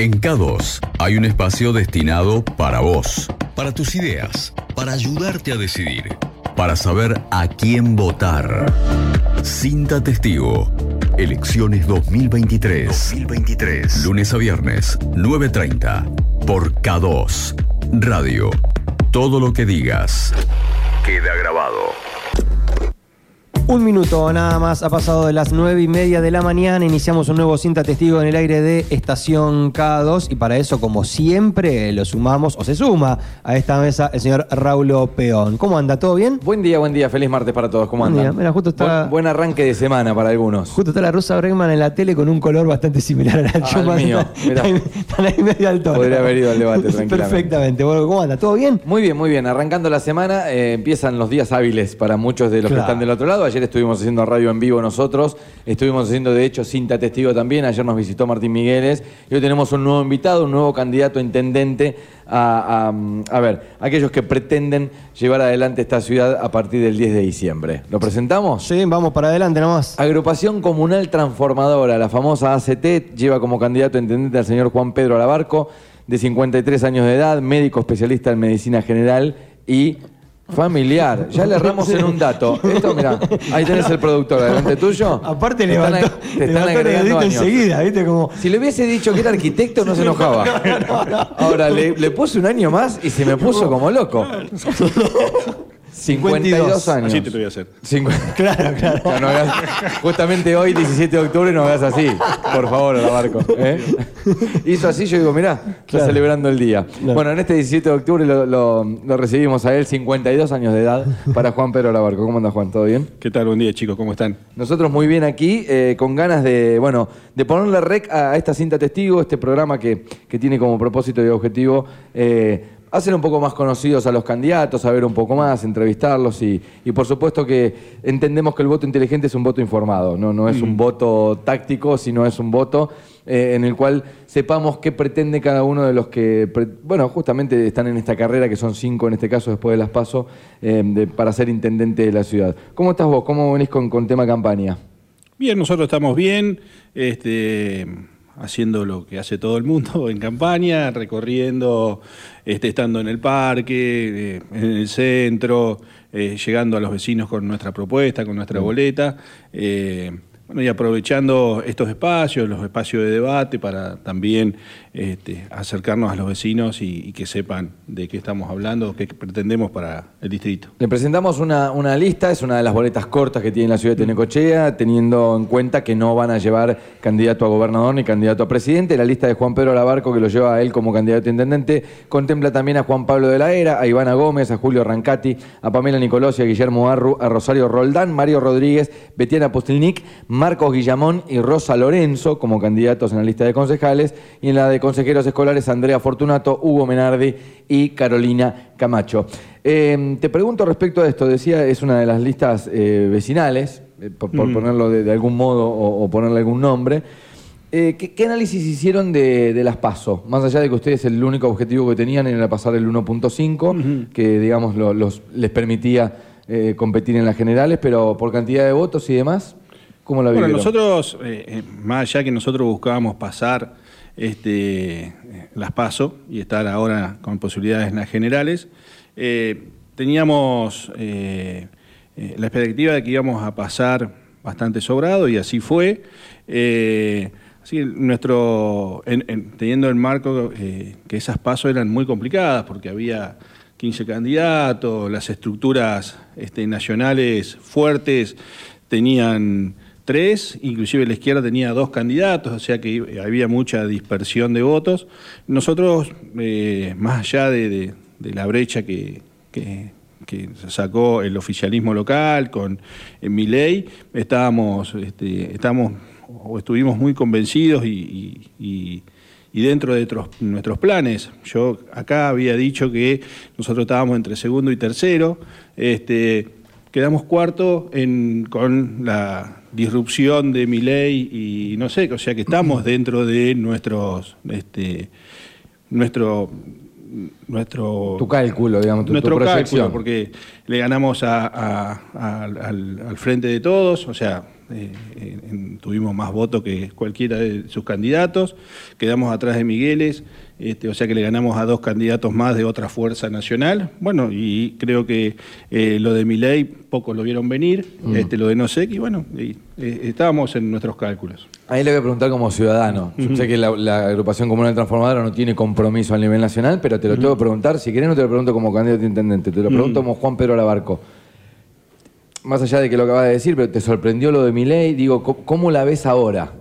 En K2 hay un espacio destinado para vos, para tus ideas, para ayudarte a decidir, para saber a quién votar. Cinta Testigo. Elecciones 2023. 2023. Lunes a viernes, 9.30. Por K2. Radio. Todo lo que digas. Queda grabado. Un minuto nada más ha pasado de las nueve y media de la mañana. Iniciamos un nuevo cinta testigo en el aire de Estación K2 y para eso, como siempre, lo sumamos o se suma a esta mesa el señor Raulo Peón. ¿Cómo anda? ¿Todo bien? Buen día, buen día. Feliz martes para todos. ¿Cómo día. Mira, justo está- Buen, buen arranque de semana para algunos. Justo está la Rosa Bregman en la tele con un color bastante similar a la Al Schumann. mío. Están, están ahí medio al tono. Podría haber ido al debate tranquilamente. Perfectamente. Bueno, ¿Cómo anda? ¿Todo bien? Muy bien, muy bien. Arrancando la semana, eh, empiezan los días hábiles para muchos de los Claro. que están del otro lado. Ayer estuvimos haciendo radio en vivo nosotros, estuvimos haciendo de hecho cinta testigo también. Ayer nos visitó Martín Migueles y hoy tenemos un nuevo invitado, un nuevo candidato a intendente a, a- a ver, aquellos que pretenden llevar adelante esta ciudad a partir del 10 de diciembre. ¿Lo presentamos? Sí, vamos para adelante nomás. Agrupación Comunal Transformadora, la famosa ACT, lleva como candidato a intendente al señor Juan Pedro Alabarco, de 53 años de edad, médico especialista en medicina general y familiar. Ya le erramos en un dato. Esto, mirá, ahí tenés el productor delante tuyo. Aparte Te están levantó, ag- te están levantó agregando años. enseguida, ¿viste? Como... Si le hubiese dicho que era arquitecto, no se enojaba. Ahora, le, le puse un año más y se me puso como loco. 52 años. Así te voy a hacer. Cincu- Claro, claro. Ya no hagas- justamente hoy, 17 de octubre, no hagas así. Por favor, Alabarco. ¿eh? Hizo así, yo digo, mirá, está Claro. celebrando el día. Claro. Bueno, en este 17 de octubre lo, lo- lo recibimos a él, 52 años de edad, para Juan Pedro Alabarco. ¿Cómo anda, Juan? ¿Todo bien? ¿Qué tal? Buen día, chicos. ¿Cómo están? Nosotros muy bien aquí, eh, con ganas de, bueno, de ponerle rec a esta cinta testigo, este programa que, que tiene como propósito y objetivo eh, hacer un poco más conocidos a los candidatos, saber un poco más, entrevistarlos y, y por supuesto que entendemos que el voto inteligente es un voto informado, no, no es un voto táctico, sino es un voto eh, en el cual sepamos qué pretende cada uno de los que, bueno, justamente están en esta carrera, que son cinco en este caso después de las paso, para ser intendente de la ciudad. ¿Cómo estás vos? ¿Cómo venís con, con tema campaña? Bien, nosotros estamos bien, este, haciendo lo que hace todo el mundo en campaña, recorriendo, este, estando en el parque, eh, en el centro, eh, llegando a los vecinos con nuestra propuesta, con nuestra boleta. eh, bueno, y aprovechando estos espacios, los espacios de debate, para también este, acercarnos a los vecinos y, que sepan de qué estamos hablando, qué pretendemos para el distrito. Le presentamos una, una lista, es una de las boletas cortas que tiene la ciudad de Tenecochea, teniendo en cuenta que no van a llevar candidato a gobernador ni candidato a presidente. La lista de Juan Pedro Labarco, que lo lleva a él como candidato a intendente, contempla también a Juan Pablo de la Era, a Ivana Gómez, a Julio Rancati, a Pamela Nicolosi, a Guillermo Arru, a Rosario Roldán, Mario Rodríguez, Betiana Postelnik, Marcos Guillamón y Rosa Lorenzo como candidatos en la lista de concejales. Y en la de consejeros escolares, Andrea Fortunato, Hugo Menardi y Carolina Camacho. Eh, te pregunto respecto a esto, decía, es una de las listas eh, vecinales, eh, por, por ponerlo de, de algún modo o, o ponerle algún nombre. ¿qué, qué análisis hicieron de, de las PASO? Más allá de que ustedes el único objetivo que tenían era pasar el 1.5, que digamos lo- los, les permitía competir en las generales, pero por cantidad de votos y demás, ¿cómo la Bueno, vivieron? nosotros, más allá que nosotros buscábamos pasar este, las PASO y estar ahora con posibilidades en las generales, eh, teníamos eh, eh, la expectativa de que íbamos a pasar bastante sobrado y así fue. Eh, así nuestro, en- en- teniendo el marco que esas pasos eran muy complicadas porque había 15 candidatos, las estructuras este, nacionales fuertes tenían tres, inclusive la izquierda tenía dos candidatos, o sea que había mucha dispersión de votos. Nosotros, eh, más allá de, la brecha que, sacó el oficialismo local con mi ley, estábamos, estamos, o estuvimos muy convencidos y, dentro de nuestros, planes. Yo acá había dicho que nosotros estábamos entre segundo y tercero. Este, quedamos cuarto con la disrupción de mi ley y no sé, o sea que estamos dentro de nuestros, este, nuestro, nuestro tu cálculo, digamos, tu, nuestro cálculo, porque le ganamos a- a- a- al, al frente de todos, o sea, eh, tuvimos más votos que cualquiera de sus candidatos, quedamos atrás de Migueles, este, o sea que le ganamos a dos candidatos más de otra fuerza nacional. Bueno, y creo que eh, lo de Milei pocos lo vieron venir, este, lo de Nosek, y bueno, y, eh, estábamos en nuestros cálculos. Ahí le voy a preguntar como ciudadano. Yo sé que la, la agrupación comunal transformadora no tiene compromiso a nivel nacional, pero te lo tengo que preguntar. Si querés, no te lo pregunto como candidato a intendente, te lo pregunto como Juan Pedro Labarco. Más allá de que lo acabas de decir, pero te sorprendió lo de mi ley, digo, ¿cómo, cómo la ves ahora?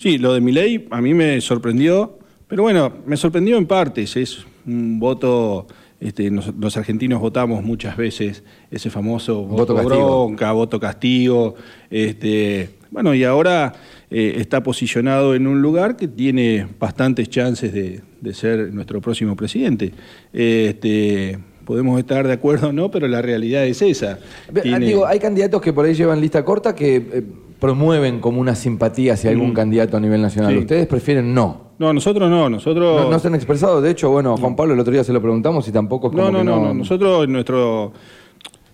Sí, lo de Milei a mí me sorprendió, pero bueno, me sorprendió en partes. Es un voto, este, nos- los argentinos votamos muchas veces ese famoso Voto voto, castigo. bronca, voto castigo. Este, bueno, y ahora eh, está posicionado en un lugar que tiene bastantes chances de, de ser nuestro próximo presidente. Este, podemos estar de acuerdo o no, pero la realidad es esa. Ah, Tiene- Digo, hay candidatos que por ahí llevan lista corta que eh, promueven como una simpatía hacia algún Mm. candidato a nivel nacional. Sí. Ustedes prefieren no. No, nosotros no, nosotros... No, no se han expresado. De hecho, bueno, a Juan Pablo el otro día se lo preguntamos y tampoco es como No, no, que no, no. Nosotros, nuestro,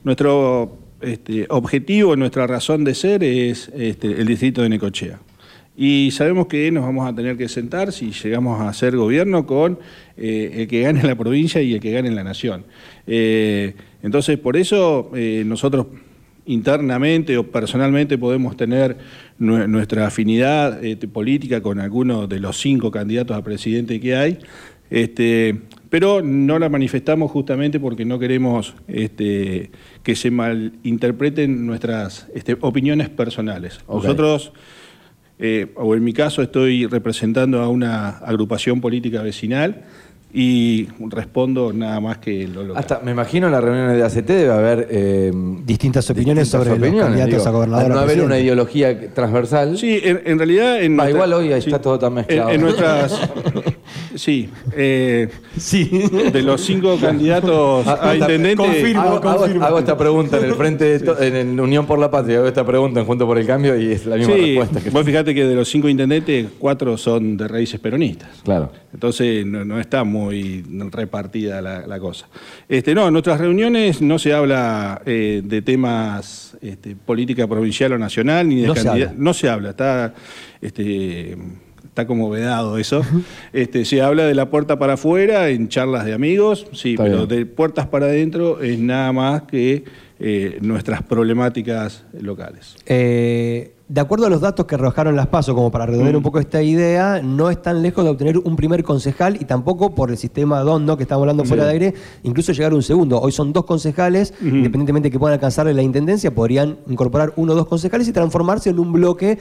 nuestro este, objetivo, nuestra razón de ser es este, el distrito de Necochea. Y sabemos que nos vamos a tener que sentar, si llegamos a ser gobierno, con eh, el que gane la provincia y el que gane la nación. Eh, entonces, por eso eh, nosotros internamente o personalmente podemos tener nue- nuestra afinidad este, política con alguno de los cinco candidatos a presidente que hay, este, pero no la manifestamos justamente porque no queremos este, que se malinterpreten nuestras este, opiniones personales. Nosotros, eh, o en mi caso, estoy representando a una agrupación política vecinal y respondo nada más que lo local. Hasta, me imagino en las reuniones de ACT debe haber eh, Distintas opiniones sobre los opiniones, candidatos digo. a gobernador no haber una ideología transversal. Sí, en, en realidad... En nuestra- igual hoy sí. está todo tan mezclado. En, en nuestras... sí. eh, Sí. de los cinco candidatos a está- intendente... confirmo. Hago, confirmo. hago esta pregunta en el frente de to- en, el Unión por la Patria, hago esta pregunta en Junto por el Cambio y es la misma Sí, respuesta. Que... vos fíjate que de los cinco intendentes, cuatro son de raíces peronistas. Claro. Entonces no, no está muy repartida la, la cosa. Este, no, en nuestras reuniones no se habla eh, de temas este, política provincial o nacional, ni de No se habla. No se habla, está, este, está como vedado eso. Este, se habla de la puerta para afuera en charlas de amigos, sí, Está pero bien. de puertas para adentro es nada más que eh, nuestras problemáticas locales. Eh, de acuerdo a los datos que arrojaron las PASO, como para redondear Mm. un poco esta idea, no están lejos de obtener un primer concejal y tampoco por el sistema DONDO que estamos hablando fuera de aire, incluso llegar a un segundo. Hoy son dos concejales, independientemente de que puedan alcanzarle la intendencia, podrían incorporar uno o dos concejales y transformarse en un bloque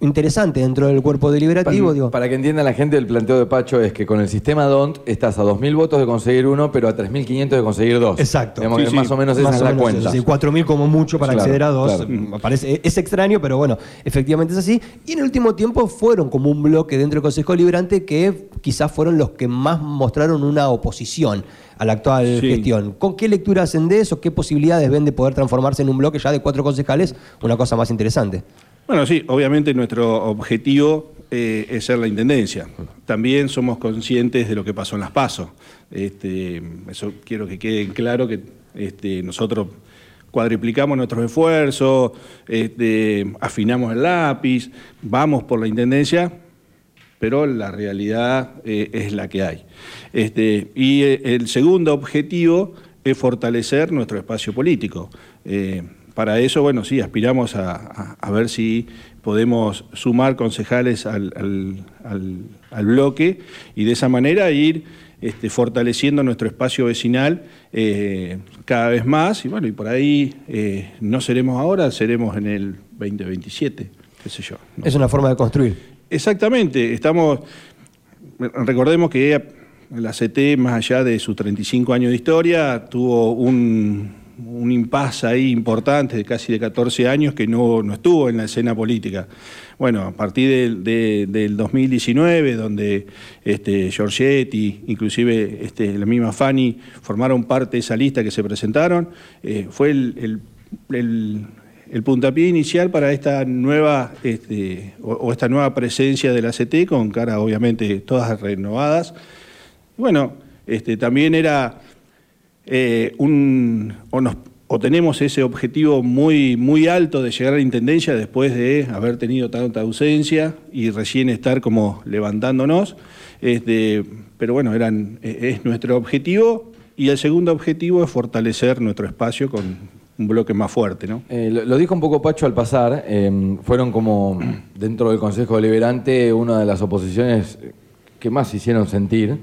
interesante dentro del cuerpo deliberativo. Para, digo. para que entienda la gente, el planteo de Pacho es que con el sistema DONT estás a 2.000 votos de conseguir uno, pero a 3.500 de conseguir dos. Exacto. Digamos Sí, que sí. más o menos esa Más es o la menos cuenta. eso, sí, 4.000 como mucho para Claro, acceder a dos. claro. Me parece, es extraño, pero bueno, efectivamente es así. Y en el último tiempo fueron como un bloque dentro del Consejo Liberante que quizás fueron los que más mostraron una oposición a la actual Sí. gestión. ¿Con qué lectura hacen de eso? ¿Qué posibilidades ven de poder transformarse en un bloque ya de cuatro concejales? Una cosa más interesante. Bueno, sí, obviamente nuestro objetivo eh, es ser la intendencia. También somos conscientes de lo que pasó en las PASO. Este, eso quiero que quede claro que este, nosotros cuadriplicamos nuestros esfuerzos, este, afinamos el lápiz, vamos por la intendencia, pero la realidad eh, es la que hay. Este, y eh, el segundo objetivo es fortalecer nuestro espacio político. Para eso, bueno, sí, aspiramos a, a- a ver si podemos sumar concejales al, al- al- al bloque y de esa manera ir este, fortaleciendo nuestro espacio vecinal eh, cada vez más. Y bueno, y por ahí eh, no seremos ahora, seremos en el 2027, qué sé yo. ¿no? Es una forma de construir. Exactamente, estamos, recordemos que la CT, más allá de sus 35 años de historia, tuvo un, un impasse ahí importante de casi de 14 años que no, no estuvo en la escena política. Bueno, a partir del, de- del 2019, donde este, Giorgetti, inclusive este, la misma Fanny, formaron parte de esa lista que se presentaron, eh, fue el- el- puntapié inicial para esta nueva este, o, esta nueva presencia de la CT con cara obviamente todas renovadas. Bueno, este, también era eh, un o tenemos ese objetivo muy, muy alto de llegar a la Intendencia después de haber tenido tanta ausencia y recién estar como levantándonos. Este, pero bueno, eran, e, es nuestro objetivo y el segundo objetivo es fortalecer nuestro espacio con un bloque más fuerte. ¿no? Eh, lo, dijo un poco Pacho al pasar, eh, fueron como dentro del Consejo Deliberante una de las oposiciones que más hicieron sentir.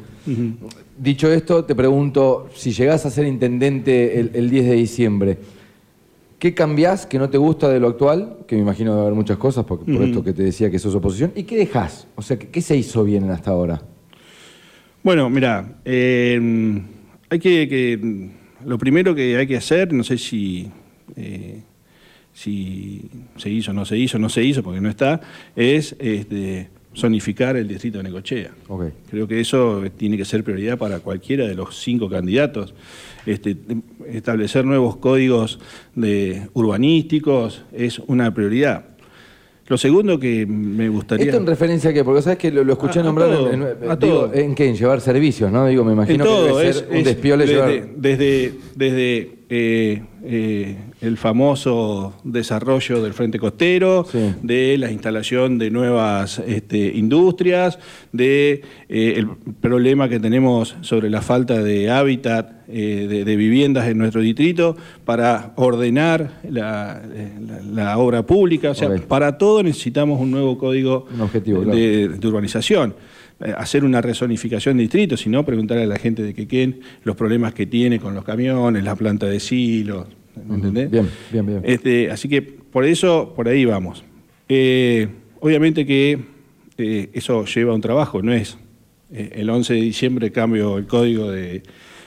Dicho esto, te pregunto, si llegás a ser intendente el, el 10 de diciembre, ¿qué cambiás que no te gusta de lo actual? Que me imagino debe haber muchas cosas, por, por esto que te decía que sos oposición. ¿Y qué dejás? O sea, ¿qué, qué se hizo bien hasta ahora? Bueno, mira, eh, hay que, que- Lo primero que hay que hacer, no sé si. eh, si se hizo, no se hizo, no se hizo, porque no está, es este, zonificar el distrito de Necochea. Creo que eso tiene que ser prioridad para cualquiera de los cinco candidatos. Este, establecer nuevos códigos de urbanísticos es una prioridad. Lo segundo que me gustaría... Esto en referencia a qué, porque sabes que lo, lo escuché A- a nombrar todo, en, en- a digo, todo. ¿en qué? En llevar servicios, ¿no? Digo, me imagino todo, que debe es, ser un es despiole desde, llevar. desde, desde, eh, eh, el famoso desarrollo del Frente Costero, Sí. de la instalación de nuevas este, industrias, de eh, el problema que tenemos sobre la falta de hábitat eh, de, de viviendas en nuestro distrito, para ordenar la, la- la obra pública. O sea, para todo necesitamos un nuevo código Un objetivo, claro. de, de urbanización. Eh, Hacer una rezonificación de distritos, sino preguntarle a la gente de Quequén los problemas que tiene con los camiones, la planta de silos. ¿me entendés? Bien, bien, bien. Este, así que por eso, por ahí vamos. Eh, obviamente que eh, eso lleva un trabajo, no es eh, el 11 de diciembre cambio el código de...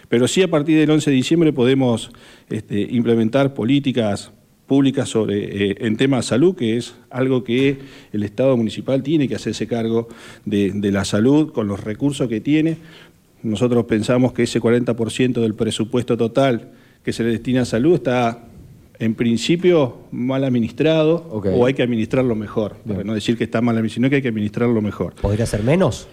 Pero sí a partir del 11 de diciembre podemos este, implementar políticas públicas sobre, eh, en temas de salud, que es algo que el Estado municipal tiene que hacerse cargo de, de la salud con los recursos que tiene. Nosotros pensamos que ese 40% del presupuesto total que se le destina a salud está en principio mal administrado o hay que administrarlo mejor. Para no decir que está mal administrado, sino que hay que administrarlo mejor. ¿Podría ser menos?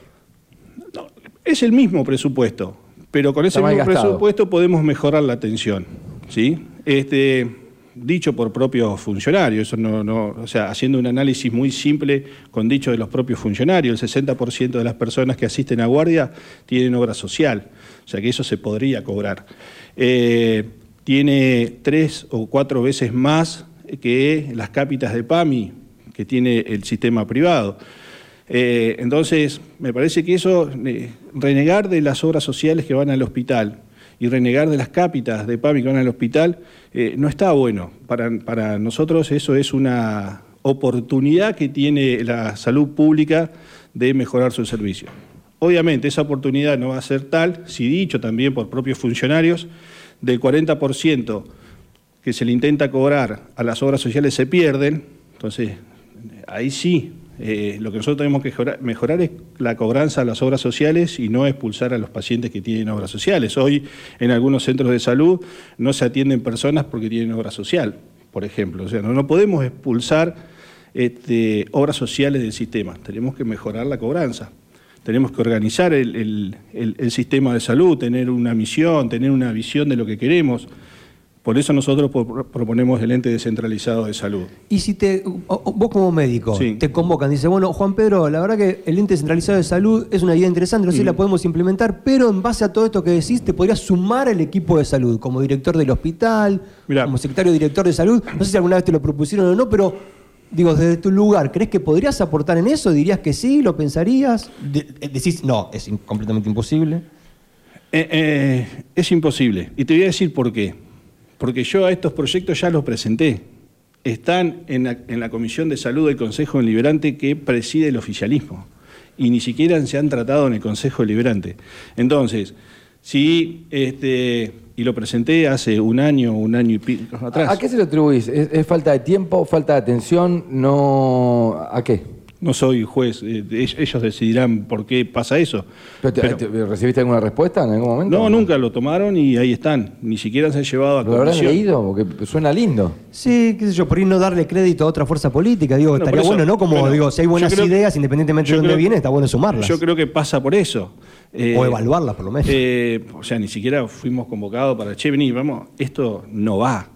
Es el mismo presupuesto, pero con ese mismo gastado. presupuesto podemos mejorar la atención. ¿sí? Este, dicho por propios funcionarios, eso no, o sea, haciendo un análisis muy simple con dicho de los propios funcionarios, el 60% de las personas que asisten a guardia tienen obra social, o sea que eso se podría cobrar. Eh, tiene tres o cuatro veces más que las cápitas de PAMI que tiene el sistema privado. Eh, entonces, me parece que eso, eh, renegar de las obras sociales que van al hospital y renegar de las cápitas de PAMI que van al hospital, eh, no está bueno. Para, para nosotros eso es una oportunidad que tiene la salud pública de mejorar su servicio. Obviamente esa oportunidad no va a ser tal, si dicho también por propios funcionarios, del 40% que se le intenta cobrar a las obras sociales se pierden, entonces ahí sí, eh, lo que nosotros tenemos que mejorar, es la cobranza a las obras sociales y no expulsar a los pacientes que tienen obras sociales. Hoy en algunos centros de salud no se atienden personas porque tienen obra social, por ejemplo. O sea, no, no podemos expulsar este, obras sociales del sistema, tenemos que mejorar la cobranza. Tenemos que organizar el- el sistema de salud, tener una misión, tener una visión de lo que queremos. Por eso nosotros pro- proponemos el ente descentralizado de salud. Y si te, vos como médico Sí. te convocan, dice, bueno, Juan Pedro, la verdad que el ente centralizado de salud es una idea interesante, no sé si la podemos implementar, pero en base a todo esto que decís, te podrías sumar al equipo de salud, como director del hospital, Mirá. como secretario director de salud. No sé si alguna vez te lo propusieron o no, pero digo, desde tu lugar, ¿crees que podrías aportar en eso? ¿Dirías que sí? ¿Lo pensarías? De- eh, decís, no, es completamente imposible. Eh, eh, es imposible. Y te voy a decir por qué. Porque yo a estos proyectos ya los presenté. Están en la, en la Comisión de Salud del Consejo Deliberante que preside el oficialismo. Y ni siquiera se han tratado en el Consejo Deliberante. Entonces, si, este, y lo presenté hace un año, un año y pico atrás. ¿A qué se lo atribuís? ¿Es, es falta de tiempo, falta de atención? No, ¿A qué? No soy juez, eh, ellos decidirán por qué pasa eso. ¿Pero te- Pero- te- ¿Recibiste alguna respuesta en algún momento? no, nunca lo tomaron y ahí están. Ni siquiera se han llevado a ¿Lo habrán leído? Porque suena lindo. Sí, qué sé yo, por ahí no darle crédito a otra fuerza política. Digo, Bueno, estaría eso, bueno, ¿no? Como bueno, digo, si hay buenas creo- ideas, independientemente de dónde creo- vienen, está bueno sumarlas. Yo creo que pasa por eso. Eh, O evaluarlas, por lo menos. eh, o sea, ni siquiera fuimos convocados para, che, vení, vamos, esto no va.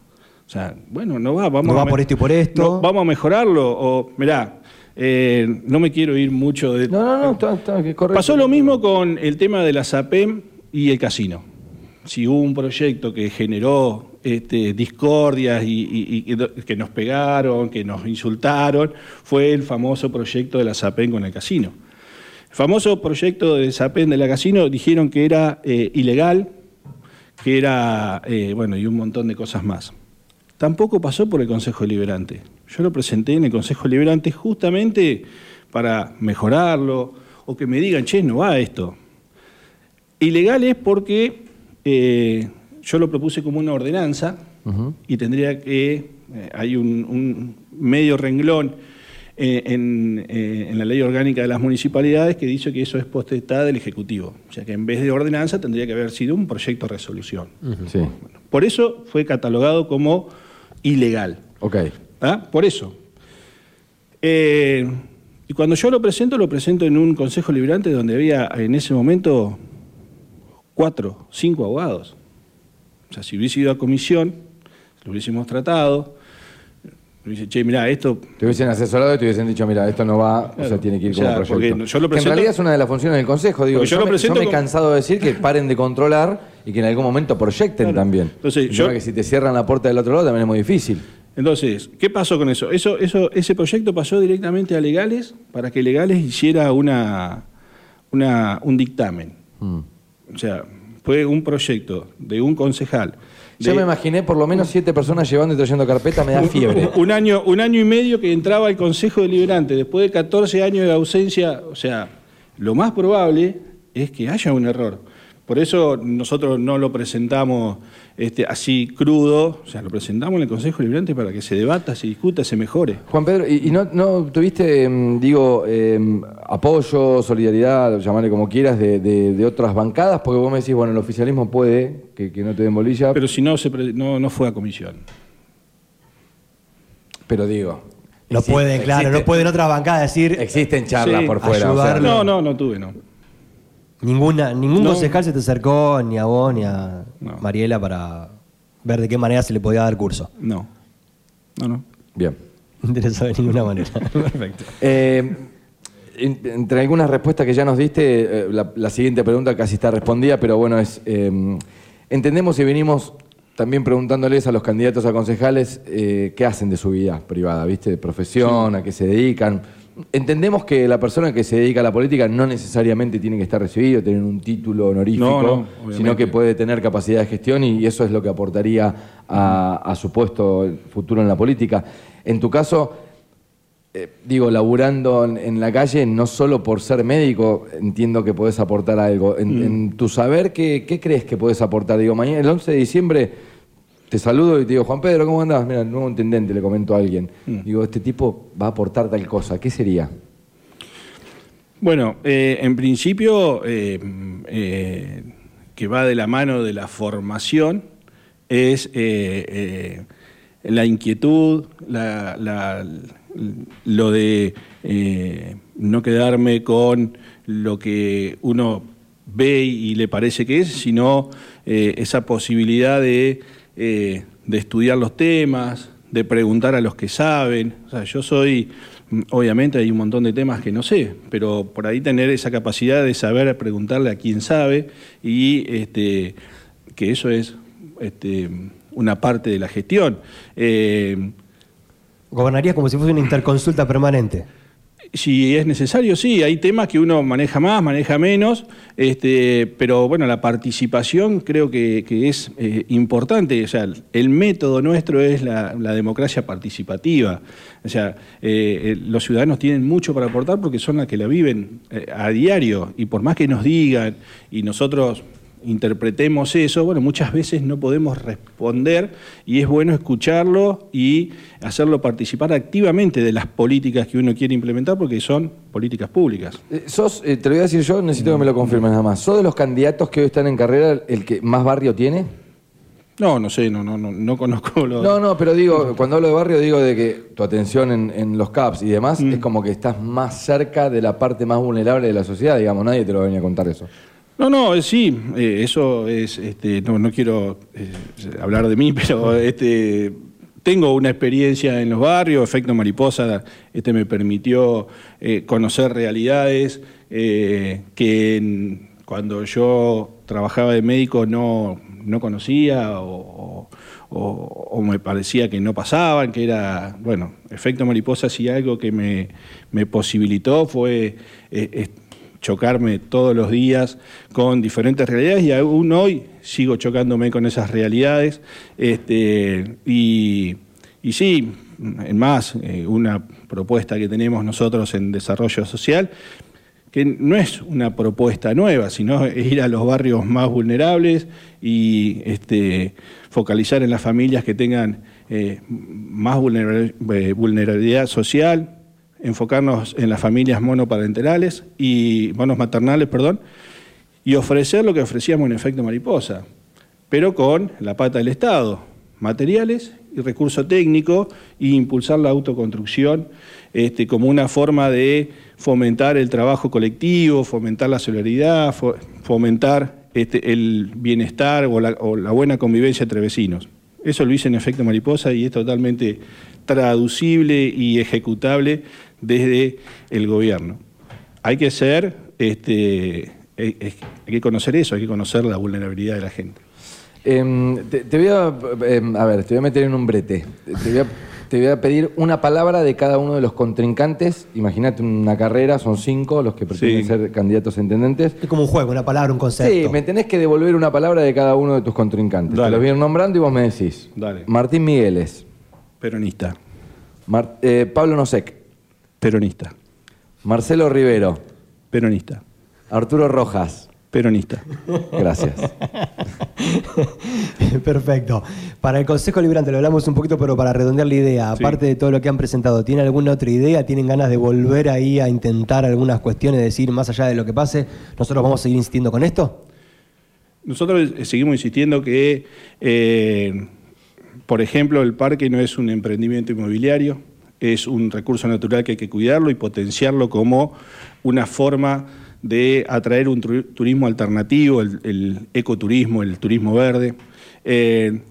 O sea, bueno, no va, vamos No va me- por esto y por esto. no, vamos a mejorarlo. O, mirá, eh, no me quiero ir mucho de. No, no, no, está, correcto. Pasó lo mismo con el tema de la SAPEM y el casino. Si hubo un proyecto que generó este, discordias y, y- y que- nos pegaron, que nos insultaron, fue el famoso proyecto de la SAPEM con el casino. El famoso proyecto de SAPEM de la casino dijeron que era eh, ilegal, que era, eh, bueno, y un montón de cosas más. Tampoco pasó por el Consejo Deliberante. Yo lo presenté en el Consejo Deliberante justamente para mejorarlo o que me digan, che, no va esto. Ilegal es porque eh, yo lo propuse como una ordenanza y tendría que, eh, hay un, un medio renglón eh, en, eh, en la ley orgánica de las municipalidades que dice que eso es potestad del Ejecutivo. O sea que en vez de ordenanza tendría que haber sido un proyecto de resolución. Sí, Por eso fue catalogado como ilegal. ok. ¿Ah? Por eso. Eh, y cuando yo lo presento, lo presento en un consejo liberante donde había en ese momento cuatro, cinco abogados. O sea, si hubiese ido a comisión, lo hubiésemos tratado. Dice, che, mirá, esto Te hubiesen asesorado y te hubiesen dicho, mira, esto no va, o sea, tiene que ir O como proyecto. porque yo lo Que en realidad es una de las funciones del Consejo, digo, yo yo, lo me, yo me he cansado de decir que paren de controlar y que en algún momento proyecten Claro. también. Entonces, yo- que si te cierran la puerta del otro lado también es muy difícil. Entonces, ¿qué pasó con eso? eso, eso ese proyecto pasó directamente a Legales para que Legales hiciera una, una- un dictamen. Mm. O sea, fue un proyecto de un concejal. Yo me imaginé por lo menos siete personas llevando y trayendo carpeta, me da fiebre. Un año, un año y medio que entraba el Consejo Deliberante, después de 14 años de ausencia, o sea, lo más probable es que haya un error. Por eso nosotros no lo presentamos este, así crudo, o sea, lo presentamos en el Consejo Deliberante para que se debata, se discuta, se mejore. Juan Pedro, ¿y, y no, no tuviste, em, digo, em, apoyo, solidaridad, llamarle como quieras, de, de- de otras bancadas? Porque vos me decís, bueno, el oficialismo puede que, que no te den bolilla, pero, Pero si no, se pre- no, no fue a comisión. digo... No existe- pueden, claro, existe- no pueden otras bancadas decir Existen charlas Sí, por fuera. o sea, ayudarlo. No, no, no tuve, no. Ninguna, ningún No. concejal se te acercó, ni a vos, ni a No. Mariela, para ver de qué manera se le podía dar curso. No. No, no. Bien. No interesó de ninguna manera. Perfecto. Eh, en- entre algunas respuestas que ya nos diste, eh, la, la siguiente pregunta casi está respondida, pero bueno, es eh, entendemos y venimos también preguntándoles a los candidatos a concejales eh, qué hacen de su vida privada, ¿viste? De profesión, a qué se dedican. Entendemos que la persona que se dedica a la política no necesariamente tiene que estar recibido, tener un título honorífico, No, no, obviamente. sino que puede tener capacidad de gestión y eso es lo que aportaría a, a su puesto futuro en la política. En tu caso, eh, digo, laburando en, en la calle, no solo por ser médico, entiendo que podés aportar algo. En, Mm. en tu saber, ¿qué, qué crees que podés aportar? Digo, mañana, el 11 de diciembre, te saludo y te digo, Juan Pedro, ¿cómo andás? Mira, el nuevo intendente, le comento a alguien. Mm. Digo, este tipo va a aportar tal cosa. ¿Qué sería? Bueno, eh, en principio, eh, eh, que va de la mano de la formación, es la inquietud, la- la- lo de no quedarme con lo que uno ve y le parece que es, sino esa posibilidad de, eh, de estudiar los temas, de preguntar a los que saben. O sea, yo soy, obviamente hay un montón de temas que no sé, pero por ahí tener esa capacidad de saber preguntarle a quien sabe y este, que eso es este, una parte de la gestión. Eh, Gobernarías como si fuese una interconsulta permanente. Si es necesario, sí, hay temas que uno maneja más, maneja menos, este, pero bueno, la participación creo que, que es eh, importante. O sea, el método nuestro es la, democracia participativa. O sea, eh, eh, los ciudadanos tienen mucho para aportar porque son las que la viven a diario y por más que nos digan y nosotros interpretemos eso, bueno, muchas veces no podemos responder y es bueno escucharlo y hacerlo participar activamente de las políticas que uno quiere implementar porque son políticas públicas. Eh, sos, eh, te lo voy a decir yo, necesito que me lo confirmes nada más. ¿Sos de los candidatos que hoy están en carrera el que más barrio tiene? No, no sé, no, no, no, no conozco los... No, no, pero digo, cuando hablo de barrio, digo de que tu atención en, en los CAPS y demás Mm. es como que estás más cerca de la parte más vulnerable de la sociedad, digamos, nadie te lo venía a contar eso. No, no, eh, sí, eh, eso es, este, no, no quiero eh, hablar de mí, pero este, tengo una experiencia en los barrios, efecto mariposa, este me permitió eh, conocer realidades que cuando yo trabajaba de médico no, no conocía o, me parecía que no pasaban, que era, bueno, efecto mariposa sí algo que me, me posibilitó fue chocarme todos los días con diferentes realidades y aún hoy sigo chocándome con esas realidades. Este, y, y sí, en más, eh, una propuesta que tenemos nosotros en desarrollo social, que no es una propuesta nueva, sino ir a los barrios más vulnerables y este, focalizar en las familias que tengan eh, más eh, vulnerabilidad social, enfocarnos en las familias monoparentales y monomaternales, perdón, y ofrecer lo que ofrecíamos en efecto mariposa, pero con la pata del Estado, materiales y recurso técnico e impulsar la autoconstrucción este, como una forma de fomentar el trabajo colectivo, fomentar la solidaridad, fomentar este, el bienestar o la buena convivencia entre vecinos. Eso lo hice en efecto mariposa y es totalmente traducible y ejecutable desde el gobierno. Hay que ser, este, hay que conocer eso, hay que conocer la vulnerabilidad de la gente. Em, te, voy a, em, a ver, te voy a meter en un brete. Pedir una palabra de cada uno de los contrincantes. Imagínate una carrera, son cinco los que pretenden ser candidatos a intendentes. Es como un juego, una palabra, un concepto. Sí, me tenés que devolver una palabra de cada uno de tus contrincantes. Te los voy a ir nombrando y vos me decís. Dale. Martín Migueles. Peronista. Eh, Pablo Nosek. Peronista. Marcelo Rivero. Peronista. Arturo Rojas. Peronista. Gracias. Perfecto. Para el Consejo Liberante lo hablamos un poquito, pero para redondear la idea, aparte de todo lo que han presentado, ¿tiene alguna otra idea? ¿Tienen ganas de volver ahí a intentar algunas cuestiones, decir más allá de lo que pase, nosotros vamos a seguir insistiendo con esto? Nosotros seguimos insistiendo que, eh, por ejemplo, el parque no es un emprendimiento inmobiliario, es un recurso natural que hay que cuidarlo y potenciarlo como una forma de atraer un turismo alternativo, el, ecoturismo, el turismo verde. Eh,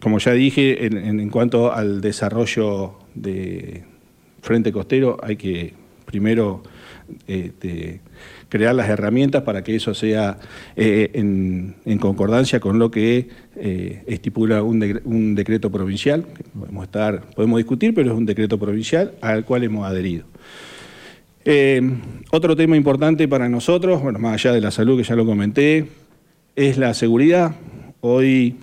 como ya dije, en, cuanto al desarrollo de Frente Costero, hay que primero este, crear las herramientas para que eso sea eh, en, concordancia con lo que eh, estipula un, decreto provincial, podemos, estar, podemos discutir, pero es un decreto provincial al cual hemos adherido. Eh, otro tema importante para nosotros, bueno, más allá de la salud que ya lo comenté, es la seguridad. Hoy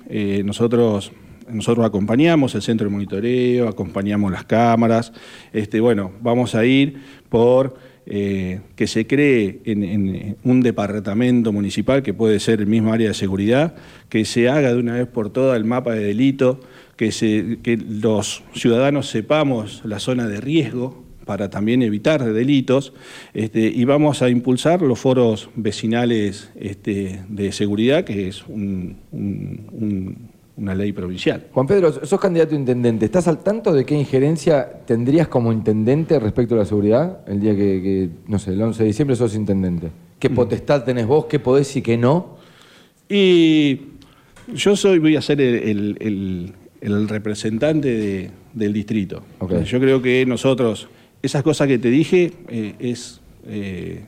nosotros nosotros acompañamos el centro de monitoreo, acompañamos las cámaras. Este, bueno, vamos a ir por eh, que se cree en, un departamento municipal, que puede ser el mismo área de seguridad, que se haga de una vez por todas el mapa de delito, que, se, que los ciudadanos sepamos la zona de riesgo para también evitar delitos, este, y vamos a impulsar los foros vecinales este, de seguridad, que es un una ley provincial. Juan Pedro, sos candidato a intendente. ¿Estás al tanto de qué injerencia tendrías como intendente respecto a la seguridad el día que, no sé, el 11 de diciembre sos intendente? ¿Qué mm. potestad tenés vos? ¿Qué podés y qué no? Y yo soy, voy a ser el, representante del distrito. Yo creo que nosotros, esas cosas que te dije, eh, es, eh,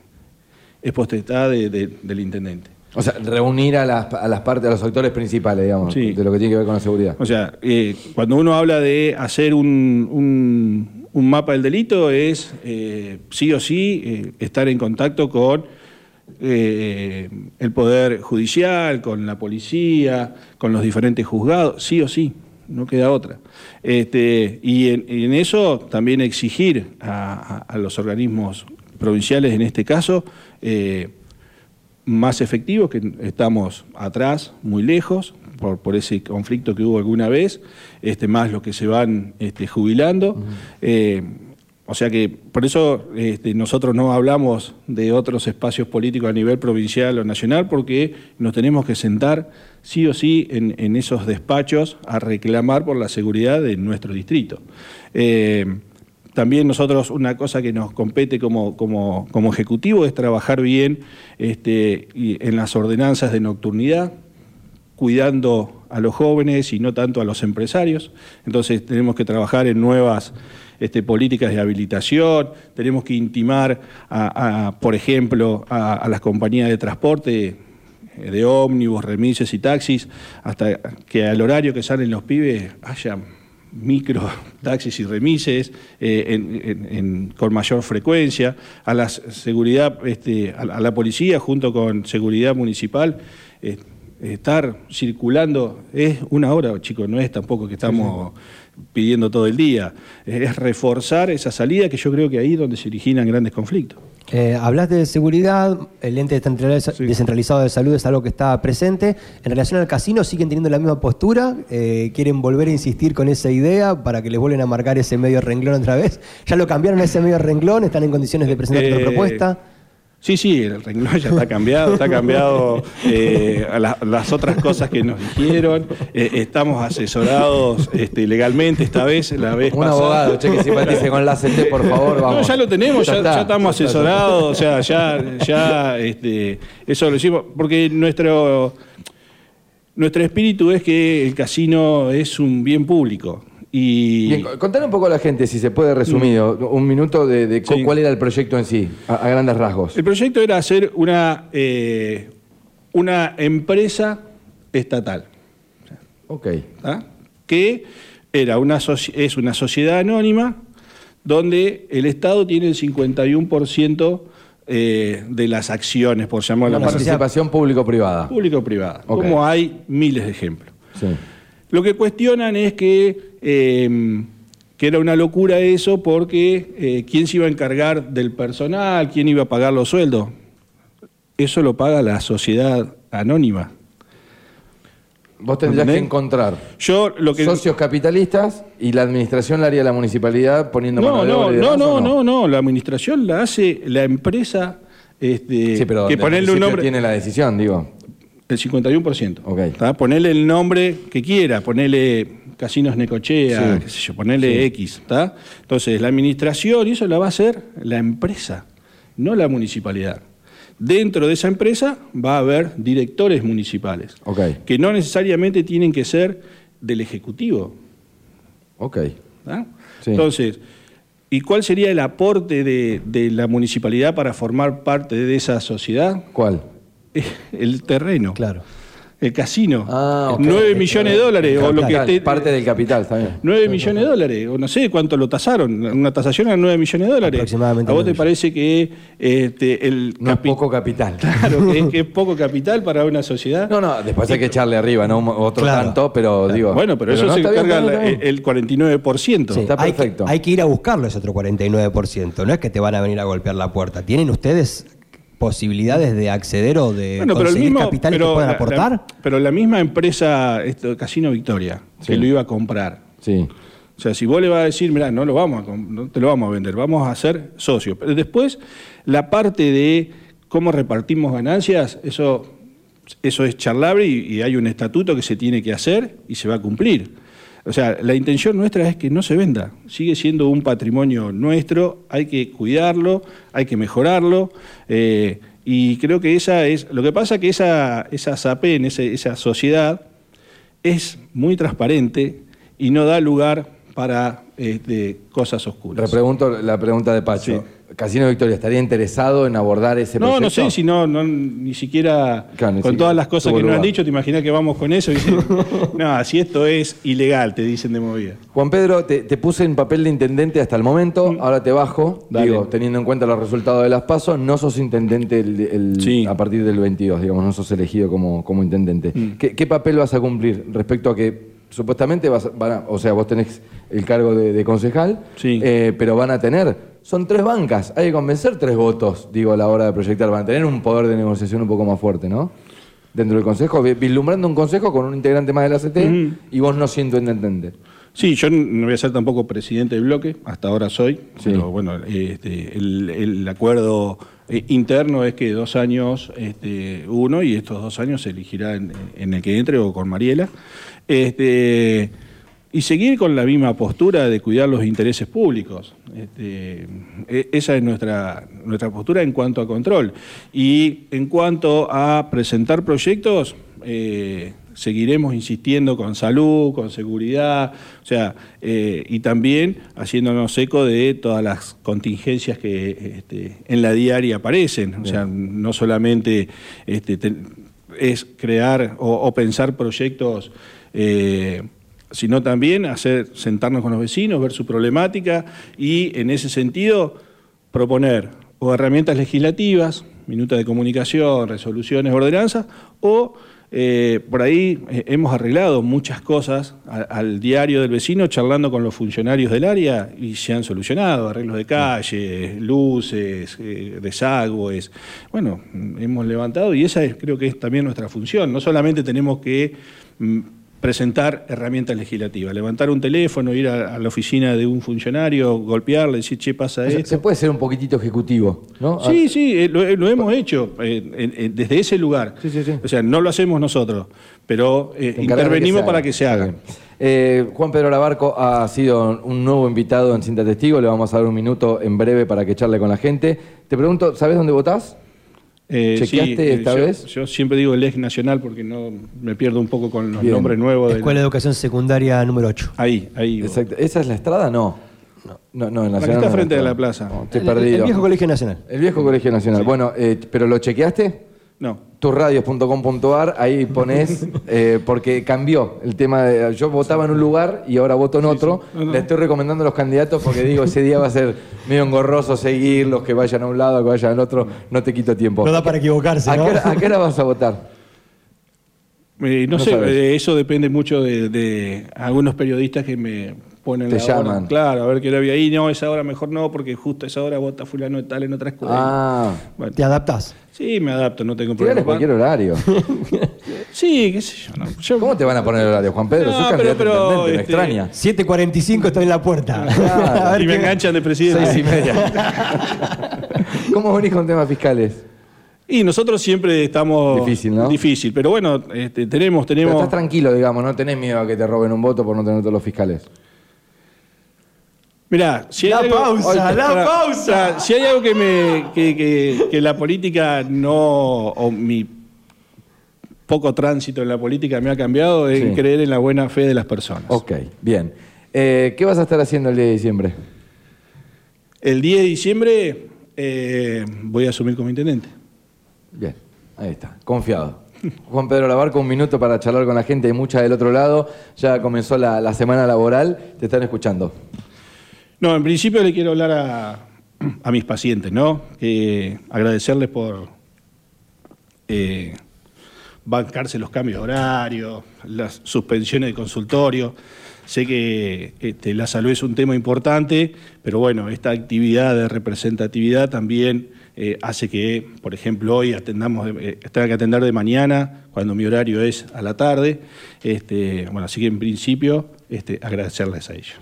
es potestad del intendente. O sea, reunir a las, a las partes, a los actores principales, digamos, de lo que tiene que ver con la seguridad. O sea, eh, cuando uno habla de hacer un, un, mapa del delito, es eh, sí o sí eh, estar en contacto con el Poder Judicial, con la policía, con los diferentes juzgados, sí o sí, no queda otra. Este, y, en, eso también exigir a, a, los organismos provinciales, en este caso, más efectivos, que estamos atrás, muy lejos, por, ese conflicto que hubo alguna vez, este, más los que se van este, jubilando. Eh, o sea que por eso este, nosotros no hablamos de otros espacios políticos a nivel provincial o nacional, porque nos tenemos que sentar sí o sí en, esos despachos a reclamar por la seguridad de nuestro distrito. Eh, también nosotros una cosa que nos compete como, como, como ejecutivo es trabajar bien este, en las ordenanzas de nocturnidad, cuidando a los jóvenes y no tanto a los empresarios. Entonces tenemos que trabajar en nuevas este, políticas de habilitación, tenemos que intimar, a, por ejemplo, a, las compañías de transporte, eh, de ómnibus, remises y taxis, hasta que al horario que salen los pibes haya micro taxis y remises eh, con mayor frecuencia, a la seguridad, este, a, la policía junto con seguridad municipal. Eh, estar circulando es una hora, chicos, no es tampoco que estamos pidiendo todo el día, es reforzar esa salida que yo creo que ahí es donde se originan grandes conflictos. Eh, hablas de seguridad, el ente descentralizado de salud es algo que está presente. En relación al casino, ¿siguen teniendo la misma postura? Eh, ¿Quieren volver a insistir con esa idea para que les vuelvan a marcar ese medio renglón otra vez? ¿Ya lo cambiaron ese medio renglón? ¿Están en condiciones de presentar otra eh, propuesta? Sí, sí, el renglón ya está cambiado, está cambiado eh, las otras cosas que nos dijeron. Eh, estamos asesorados este, legalmente esta vez, la vez Un abogado, che, que simpatice con la CT, por favor, vamos. No, ya lo tenemos, ya, estamos asesorados, o sea, ya, ya este, eso lo hicimos, porque nuestro, nuestro espíritu es que el casino es un bien público. Y... Bien, un poco a la gente, si se puede resumido, mm. un minuto de, cuál era el proyecto en sí, a, grandes rasgos. El proyecto era hacer una, eh, una empresa estatal. Ok. Que era una es una sociedad anónima donde el Estado tiene el 51% eh, de las acciones, por llamarlo Una participación público-privada. Público-privada. Como hay miles de ejemplos. Sí. Lo que cuestionan es que Em, que era una locura eso porque eh, quién se iba a encargar del personal, quién iba a pagar los sueldos. Eso lo paga la sociedad anónima. Vos tendrías que encontrar Yo, lo que... socios capitalistas y la administración la haría la municipalidad poniendo no, mano de obra no, no, no, no, la administración la hace la empresa este, sí, pero que ponerle un nombre tiene la decisión, digo. El 51%. Okay. Ponerle el nombre que quiera, ponerle Casinos Necochea, qué sé yo, ponerle X, ¿está? Entonces, la administración, y eso la va a hacer la empresa, no la municipalidad. Dentro de esa empresa va a haber directores municipales, que no necesariamente tienen que ser del Ejecutivo. Ok. Entonces, ¿y cuál sería el aporte de, de la municipalidad para formar parte de esa sociedad? ¿Cuál? El terreno. Claro el casino. Ah, 9 millones de dólares. o lo que parte del capital, bien. 9 millones de dólares, o no sé cuánto lo tasaron. Una tasación a 9 millones de dólares. Aproximadamente. ¿A vos te parece que este, el. No es poco capital. Claro, que es, poco capital para una sociedad. No, no, después hay que echarle arriba, ¿no? Otro tanto, pero digo. Bueno, pero, eso se encarga el 49%. está perfecto. hay que ir a buscarlo ese otro 49%. No es que te van a venir a golpear la puerta. ¿Tienen ustedes posibilidades de acceder o de conseguir capital que puedan aportar? pero la misma empresa, esto, Casino Victoria, que lo iba a comprar. Sí. O sea, si vos le vas a decir, mira, no lo vamos a, no te lo vamos a vender, vamos a ser socios. Pero después, la parte de cómo repartimos ganancias, eso, eso es charlable y hay un estatuto que se tiene que hacer y se va a cumplir. O sea, la intención nuestra es que no se venda, sigue siendo un patrimonio nuestro, hay que cuidarlo, hay que mejorarlo, eh, y creo que esa es, lo que pasa es que esa, esa SAPEN, esa sociedad, es muy transparente y no da lugar para este, cosas oscuras. La pregunta de Pacho. Casino Victoria, ¿estaría interesado en abordar ese no, No, sé, si no, ni siquiera con todas las cosas que nos han dicho, te imaginas que vamos con eso. Y no, si esto es ilegal, te dicen de movida. Juan Pedro, te, puse en papel de intendente hasta el momento, mm. ahora te bajo, digo, teniendo en cuenta los resultados de las pasos, no sos intendente el, a partir del 22, digamos, no sos elegido como, como intendente. Mm. ¿Qué papel vas a cumplir respecto a que supuestamente vas, van o sea, vos tenés el cargo de, concejal, eh, pero van a tener, son tres bancas, hay que convencer tres votos, digo, a la hora de proyectar, van a tener un poder de negociación un poco más fuerte, ¿no? Dentro del consejo, vislumbrando un consejo con un integrante más de la CT y vos no siendo intendente. Sí, yo no voy a ser tampoco presidente del bloque, hasta ahora soy, pero bueno, este, el, acuerdo eh, interno es que dos años este, uno y estos dos años se elegirá en, en el que entre o con Mariela. Este, y seguir con la misma postura de cuidar los intereses públicos. Este, e, esa es nuestra, nuestra postura en cuanto a control. Y en cuanto a presentar proyectos, eh, seguiremos insistiendo con salud, con seguridad, o sea, eh, y también haciéndonos eco de todas las contingencias que este, en la diaria aparecen. O sea, no solamente este, es crear o, pensar proyectos. Eh, sino también hacer sentarnos con los vecinos, ver su problemática y en ese sentido proponer o herramientas legislativas, minuta de comunicación, resoluciones, ordenanzas, o eh, por ahí eh, hemos arreglado muchas cosas al diario del vecino charlando con los funcionarios del área y se han solucionado, arreglos de calle, luces, eh, desagües. Bueno, hemos levantado y esa es, creo que es también nuestra función. No solamente tenemos que mm, presentar herramientas legislativas, levantar un teléfono, ir a, la oficina de un funcionario, golpearle, decir, che, pasa esto. Se puede ser un poquitito ejecutivo, ¿no? Sí, sí, eh, eh, lo, hemos hecho eh, desde ese lugar. Sí, sí, sí. O sea, no lo hacemos nosotros, pero intervenimos para que se haga. Juan Pedro Labarco ha sido un nuevo invitado en Cinta Testigo, le vamos a dar un minuto en breve para que charle con la gente. Te pregunto, ¿sabes dónde votás? Eh, ¿Chequeaste eh, esta vez? Yo siempre digo el eje nacional porque no me pierdo un poco con los nombres nuevos. Escuela de Educación Secundaria número 8. Ahí, ahí. Exacto. ¿Esa es la estrada? No. No, no, en la, está frente de la plaza. te el, perdido. el, viejo Colegio Nacional. El viejo Colegio Nacional. Bueno, eh, ¿pero lo chequeaste? No. Turradios.com.ar, ahí pones, eh, porque cambió el tema de. Yo votaba en un lugar y ahora voto en otro. Le estoy recomendando a los candidatos porque digo, ese día va a ser medio engorroso seguir, los que vayan a un lado, que vayan al otro, no te quito tiempo. No da para equivocarse. ¿A, ¿no? ¿a qué hora vas a votar? Eh, no, sé, eh, eso depende mucho de, algunos periodistas que me ponen Te llaman. Claro, a ver qué le había ahí. No, esa hora mejor no, porque justo esa hora vota fulano de tal en otra escuela. Ah. ¿Te adaptas? Sí, me adapto, no tengo problema. Tienes cualquier horario. sí, qué sé yo, ¿Cómo te van a poner el horario, Juan Pedro? No, pero, pero, me este, extraña. 7.45 estoy en la puerta. y me enganchan de presidente. Seis y media. ¿Cómo venís con temas fiscales? Y nosotros siempre estamos... Difícil, ¿no? Difícil, pero bueno, este, tenemos... tenemos... Pero estás tranquilo, digamos, no tenés miedo a que te roben un voto por no tener todos los fiscales. Mirá, si hay la algo, pausa, la pausa. si hay algo que, me, que, que, la política no, o mi poco tránsito en la política me ha cambiado, es creer en la buena fe de las personas. Ok, bien. Eh, ¿Qué vas a estar haciendo el día de diciembre? El 10 de diciembre eh, voy a asumir como intendente. Bien, ahí está, confiado. Juan Pedro Labarco, un minuto para charlar con la gente, hay mucha del otro lado, ya comenzó la, semana laboral, te están escuchando. No, en principio le quiero hablar a, mis pacientes, ¿no? Agradecerles por eh, bancarse los cambios de horario, las suspensiones de consultorio. Sé que este, la salud es un tema importante, pero bueno, esta actividad de representatividad también eh, hace que, por ejemplo, hoy atendamos, eh, tenga que atender de mañana, cuando mi horario es a la tarde. Este, bueno, así que en principio este, agradecerles a ellos.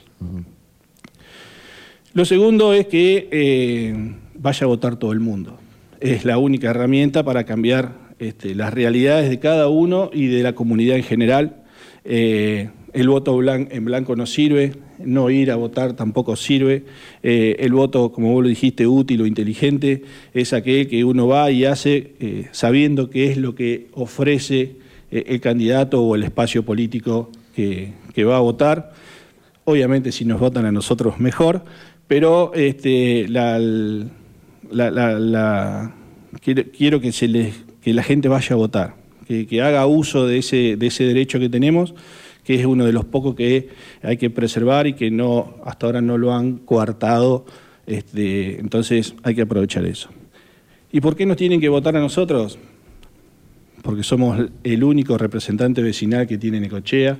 Lo segundo es que eh, vaya a votar todo el mundo. Es la única herramienta para cambiar este, las realidades de cada uno y de la comunidad en general. el voto en blanco no sirve, no ir a votar tampoco sirve. Eh, el voto, como vos lo dijiste, útil o inteligente, es aquel que uno va y hace eh, sabiendo qué es lo que ofrece eh, el candidato o el espacio político que, va a votar. Obviamente si nos votan a nosotros mejor, pero este, quiero, que, la gente vaya a votar, que, haga uso de ese, de ese derecho que tenemos que es uno de los pocos que hay que preservar y que no hasta ahora no lo han coartado. Este, entonces hay que aprovechar eso. ¿Y por qué nos tienen que votar a nosotros? Porque somos el único representante vecinal que tiene Necochea.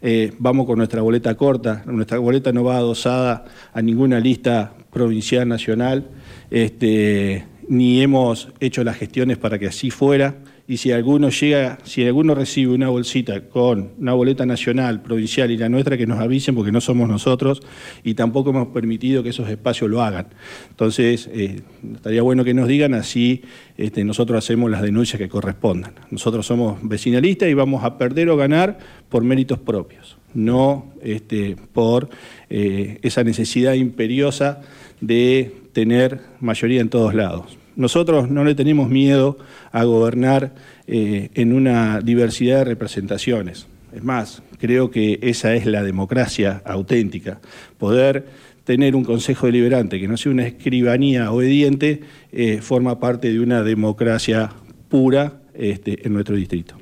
Eh, vamos con nuestra boleta corta, nuestra boleta no va adosada a ninguna lista provincial, nacional, este, ni hemos hecho las gestiones para que así fuera y si alguno llega, si alguno recibe una bolsita con una boleta nacional, provincial y la nuestra, que nos avisen porque no somos nosotros y tampoco hemos permitido que esos espacios lo hagan. Entonces, eh, estaría bueno que nos digan, así este, nosotros hacemos las denuncias que correspondan. Nosotros somos vecinalistas y vamos a perder o ganar por méritos propios, no este, por eh, esa necesidad imperiosa de tener mayoría en todos lados. Nosotros no le tenemos miedo a gobernar eh, en una diversidad de representaciones. Es más, creo que esa es la democracia auténtica, poder tener un consejo deliberante que no sea una escribanía obediente, eh, forma parte de una democracia pura este, en nuestro distrito.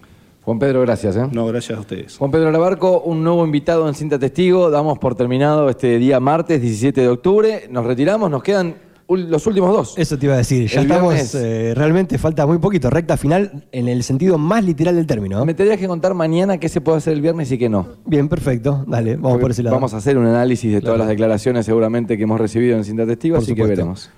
Juan Pedro, gracias. ¿eh? No, gracias a ustedes. Juan Pedro Labarco, un nuevo invitado en Cinta Testigo. Damos por terminado este día martes 17 de octubre. Nos retiramos, nos quedan los últimos dos. Eso te iba a decir, ya El estamos, eh, realmente falta muy poquito, recta final en el sentido más literal del término. ¿no? Me tendrías que contar mañana qué se puede hacer el viernes y qué no. Bien, perfecto, dale, vamos Porque por ese lado. Vamos a hacer un análisis de todas Claro. las declaraciones seguramente que hemos recibido en Cinta Testigo, Por así que veremos.